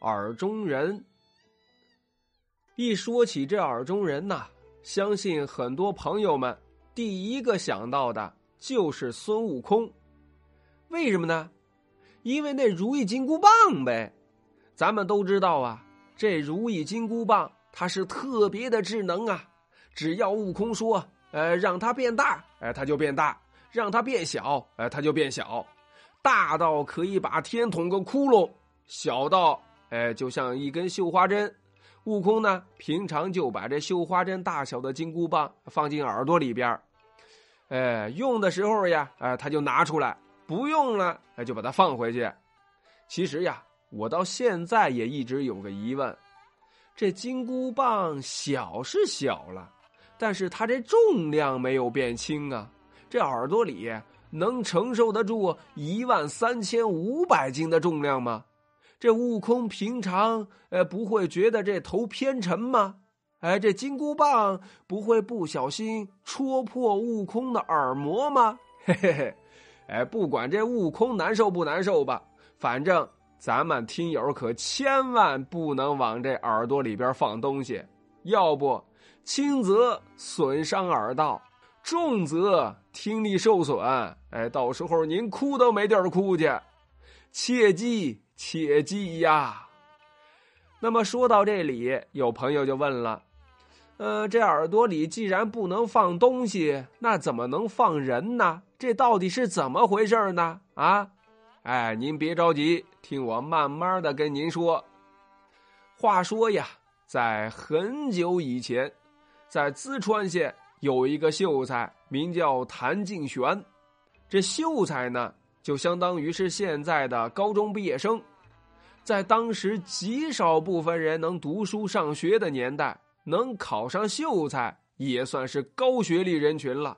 耳中人。一说起这耳中人呐，相信很多朋友们第一个想到的就是孙悟空。为什么呢？因为那如意金箍棒呗。咱们都知道啊，这如意金箍棒它是特别的智能啊。只要悟空说，呃，让它变大，哎，它就变大；让它变小，哎，它就变小。大到可以把天捅个窟窿，小到哎，就像一根绣花针。悟空呢，平常就把这绣花针大小的金箍棒放进耳朵里边哎，用的时候呀，哎，他就拿出来；不用了，哎，就把它放回去。其实呀，我到现在也一直有个疑问：这金箍棒小是小了，但是它这重量没有变轻啊。这耳朵里能承受得住一万三千五百斤的重量吗？这悟空平常呃不会觉得这头偏沉吗？哎，这金箍棒不会不小心戳破悟空的耳膜吗？嘿嘿嘿，哎，不管这悟空难受不难受吧，反正咱们听友可千万不能往这耳朵里边放东西，要不轻则损伤耳道，重则听力受损。哎，到时候您哭都没地儿哭去，切记。切记呀！那么说到这里，有朋友就问了：“呃，这耳朵里既然不能放东西，那怎么能放人呢？这到底是怎么回事呢？”啊，哎，您别着急，听我慢慢的跟您说。话说呀，在很久以前，在淄川县有一个秀才，名叫谭敬玄。这秀才呢？就相当于是现在的高中毕业生，在当时极少部分人能读书上学的年代，能考上秀才也算是高学历人群了。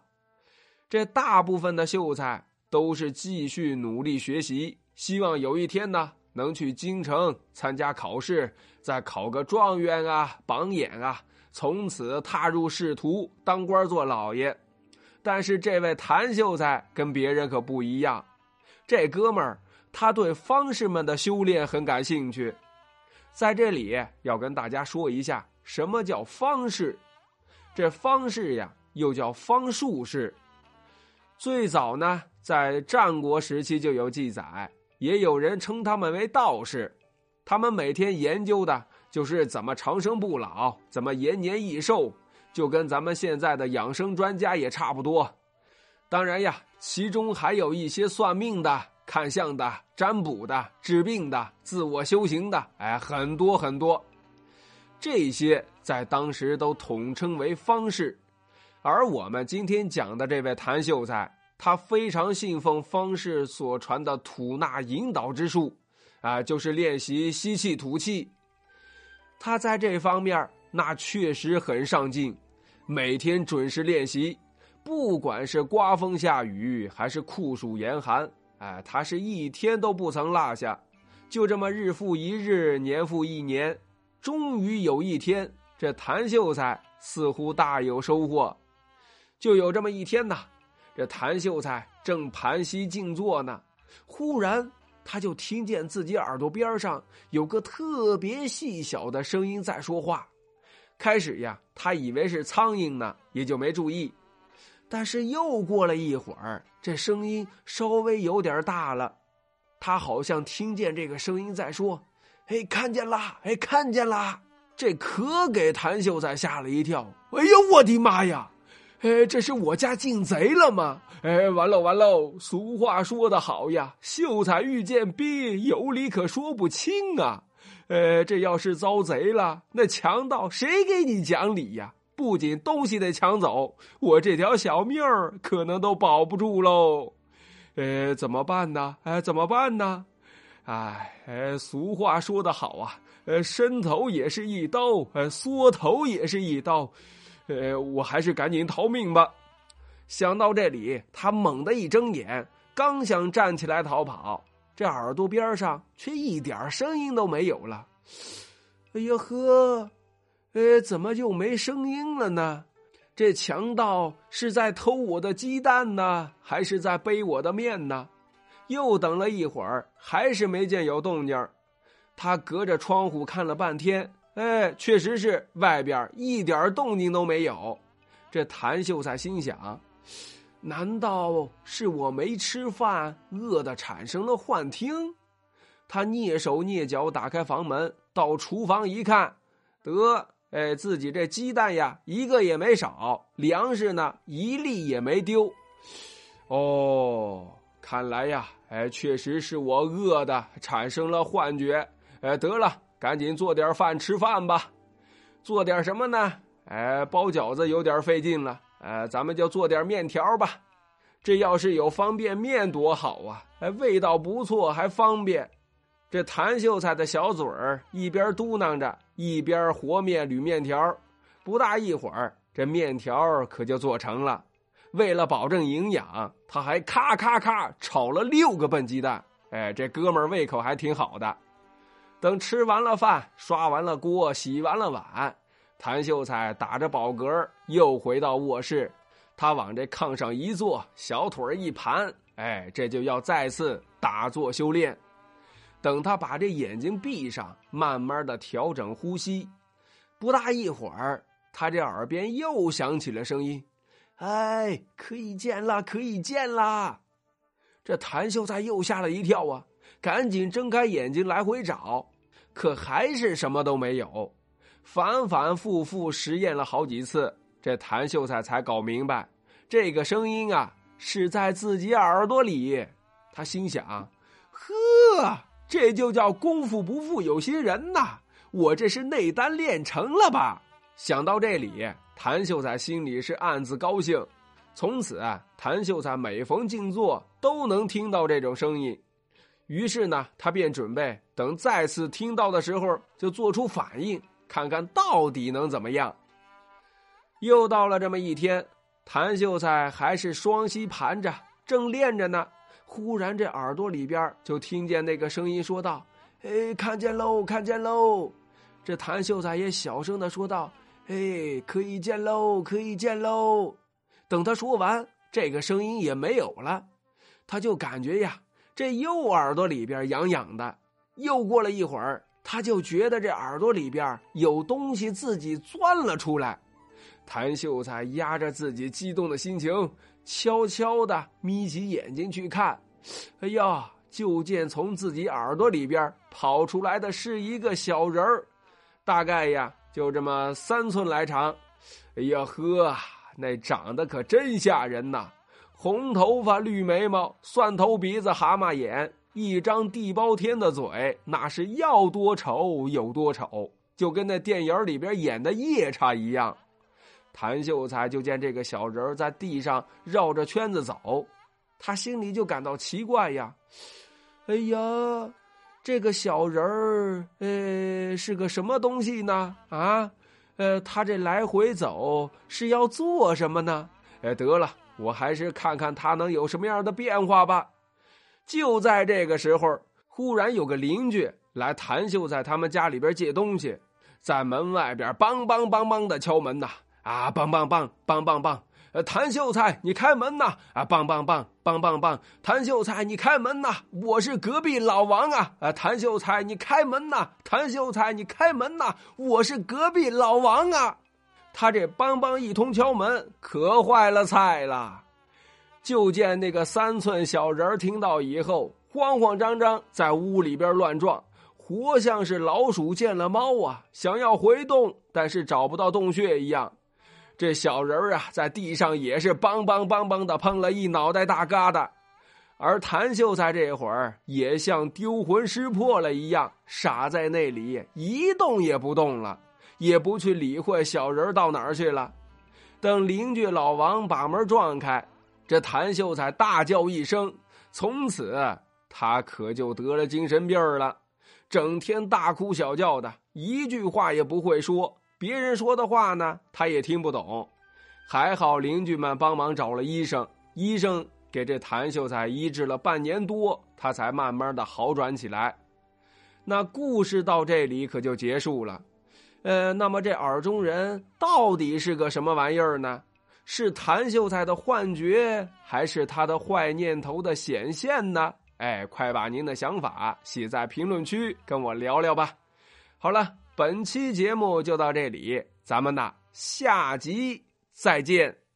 这大部分的秀才都是继续努力学习，希望有一天呢能去京城参加考试，再考个状元啊、榜眼啊，从此踏入仕途，当官做老爷。但是这位谭秀才跟别人可不一样。这哥们儿，他对方士们的修炼很感兴趣，在这里要跟大家说一下，什么叫方士？这方士呀，又叫方术士。最早呢，在战国时期就有记载，也有人称他们为道士。他们每天研究的就是怎么长生不老，怎么延年益寿，就跟咱们现在的养生专家也差不多。当然呀。其中还有一些算命的、看相的、占卜的、治病的、自我修行的，哎，很多很多。这些在当时都统称为方士。而我们今天讲的这位谭秀才，他非常信奉方士所传的吐纳引导之术，啊，就是练习吸气吐气。他在这方面那确实很上进，每天准时练习。不管是刮风下雨还是酷暑严寒，哎，他是一天都不曾落下。就这么日复一日，年复一年，终于有一天，这谭秀才似乎大有收获。就有这么一天呐，这谭秀才正盘膝静坐呢，忽然他就听见自己耳朵边上有个特别细小的声音在说话。开始呀，他以为是苍蝇呢，也就没注意。但是又过了一会儿，这声音稍微有点大了，他好像听见这个声音在说：“哎，看见啦！哎，看见啦！”这可给谭秀才吓了一跳。哎呦，我的妈呀！哎，这是我家进贼了吗？哎，完了完了！俗话说得好呀，秀才遇见兵，有理可说不清啊。呃，这要是遭贼了，那强盗谁给你讲理呀？不仅东西得抢走，我这条小命儿可能都保不住喽。呃，怎么办呢？哎，怎么办呢？哎，哎，俗话说得好啊，呃，伸头也是一刀，呃，缩头也是一刀。呃，我还是赶紧逃命吧。想到这里，他猛地一睁眼，刚想站起来逃跑，这耳朵边上却一点声音都没有了。哎呀呵！呃，怎么就没声音了呢？这强盗是在偷我的鸡蛋呢，还是在背我的面呢？又等了一会儿，还是没见有动静他隔着窗户看了半天，哎，确实是外边一点动静都没有。这谭秀才心想：难道是我没吃饭，饿的产生了幻听？他蹑手蹑脚打开房门，到厨房一看，得，哎，自己这鸡蛋呀，一个也没少，粮食呢，一粒也没丢。哦，看来呀，哎，确实是我饿的产生了幻觉。哎，得了，赶紧做点饭吃饭吧。做点什么呢？哎，包饺子有点费劲了。哎，咱们就做点面条吧。这要是有方便面多好啊！哎，味道不错，还方便。这谭秀才的小嘴儿一边嘟囔着，一边和面捋面条。不大一会儿，这面条可就做成了。为了保证营养，他还咔咔咔炒了六个笨鸡蛋。哎，这哥们儿胃口还挺好的。等吃完了饭，刷完了锅，洗完了碗，谭秀才打着饱嗝又回到卧室。他往这炕上一坐，小腿一盘，哎，这就要再次打坐修炼。等他把这眼睛闭上，慢慢的调整呼吸，不大一会儿，他这耳边又响起了声音：“哎，可以见啦，可以见啦！”这谭秀才又吓了一跳啊，赶紧睁开眼睛来回找，可还是什么都没有。反反复复实验了好几次，这谭秀才才搞明白，这个声音啊是在自己耳朵里。他心想：“呵。”这就叫功夫不负有心人呐！我这是内丹练成了吧？想到这里，谭秀才心里是暗自高兴。从此啊，谭秀才每逢静坐都能听到这种声音。于是呢，他便准备等再次听到的时候就做出反应，看看到底能怎么样。又到了这么一天，谭秀才还是双膝盘着，正练着呢。忽然，这耳朵里边就听见那个声音说道：“哎，看见喽，看见喽！”这谭秀才也小声的说道：“哎，可以见喽，可以见喽！”等他说完，这个声音也没有了，他就感觉呀，这右耳朵里边痒痒的。又过了一会儿，他就觉得这耳朵里边有东西自己钻了出来。谭秀才压着自己激动的心情。悄悄的眯起眼睛去看，哎呀！就见从自己耳朵里边跑出来的是一个小人儿，大概呀就这么三寸来长。哎呀呵，那长得可真吓人呐！红头发、绿眉毛、蒜头鼻子、蛤蟆眼，一张地包天的嘴，那是要多丑有多丑，就跟那电影里边演的夜叉一样。谭秀才就见这个小人在地上绕着圈子走，他心里就感到奇怪呀。哎呀，这个小人儿，呃，是个什么东西呢？啊，呃，他这来回走是要做什么呢？哎，得了，我还是看看他能有什么样的变化吧。就在这个时候，忽然有个邻居来谭秀才他们家里边借东西，在门外边梆梆梆梆的敲门呐。啊棒棒棒，棒棒棒！呃，谭秀才，你开门呐！啊，棒棒棒，棒棒棒！谭秀才，你开门呐！我是隔壁老王啊！啊，谭秀才，你开门呐！谭秀才，你开门呐！我是隔壁老王啊！他这梆梆一通敲门，可坏了菜了。就见那个三寸小人听到以后，慌慌张张在屋里边乱撞，活像是老鼠见了猫啊，想要回洞，但是找不到洞穴一样。这小人儿啊，在地上也是梆梆梆梆的碰了一脑袋大疙瘩，而谭秀才这会儿也像丢魂失魄了一样，傻在那里一动也不动了，也不去理会小人到哪儿去了。等邻居老王把门撞开，这谭秀才大叫一声，从此他可就得了精神病了，整天大哭小叫的，一句话也不会说。别人说的话呢，他也听不懂。还好邻居们帮忙找了医生，医生给这谭秀才医治了半年多，他才慢慢的好转起来。那故事到这里可就结束了。呃，那么这耳中人到底是个什么玩意儿呢？是谭秀才的幻觉，还是他的坏念头的显现呢？哎，快把您的想法写在评论区跟我聊聊吧。好了，本期节目就到这里，咱们呢下集再见。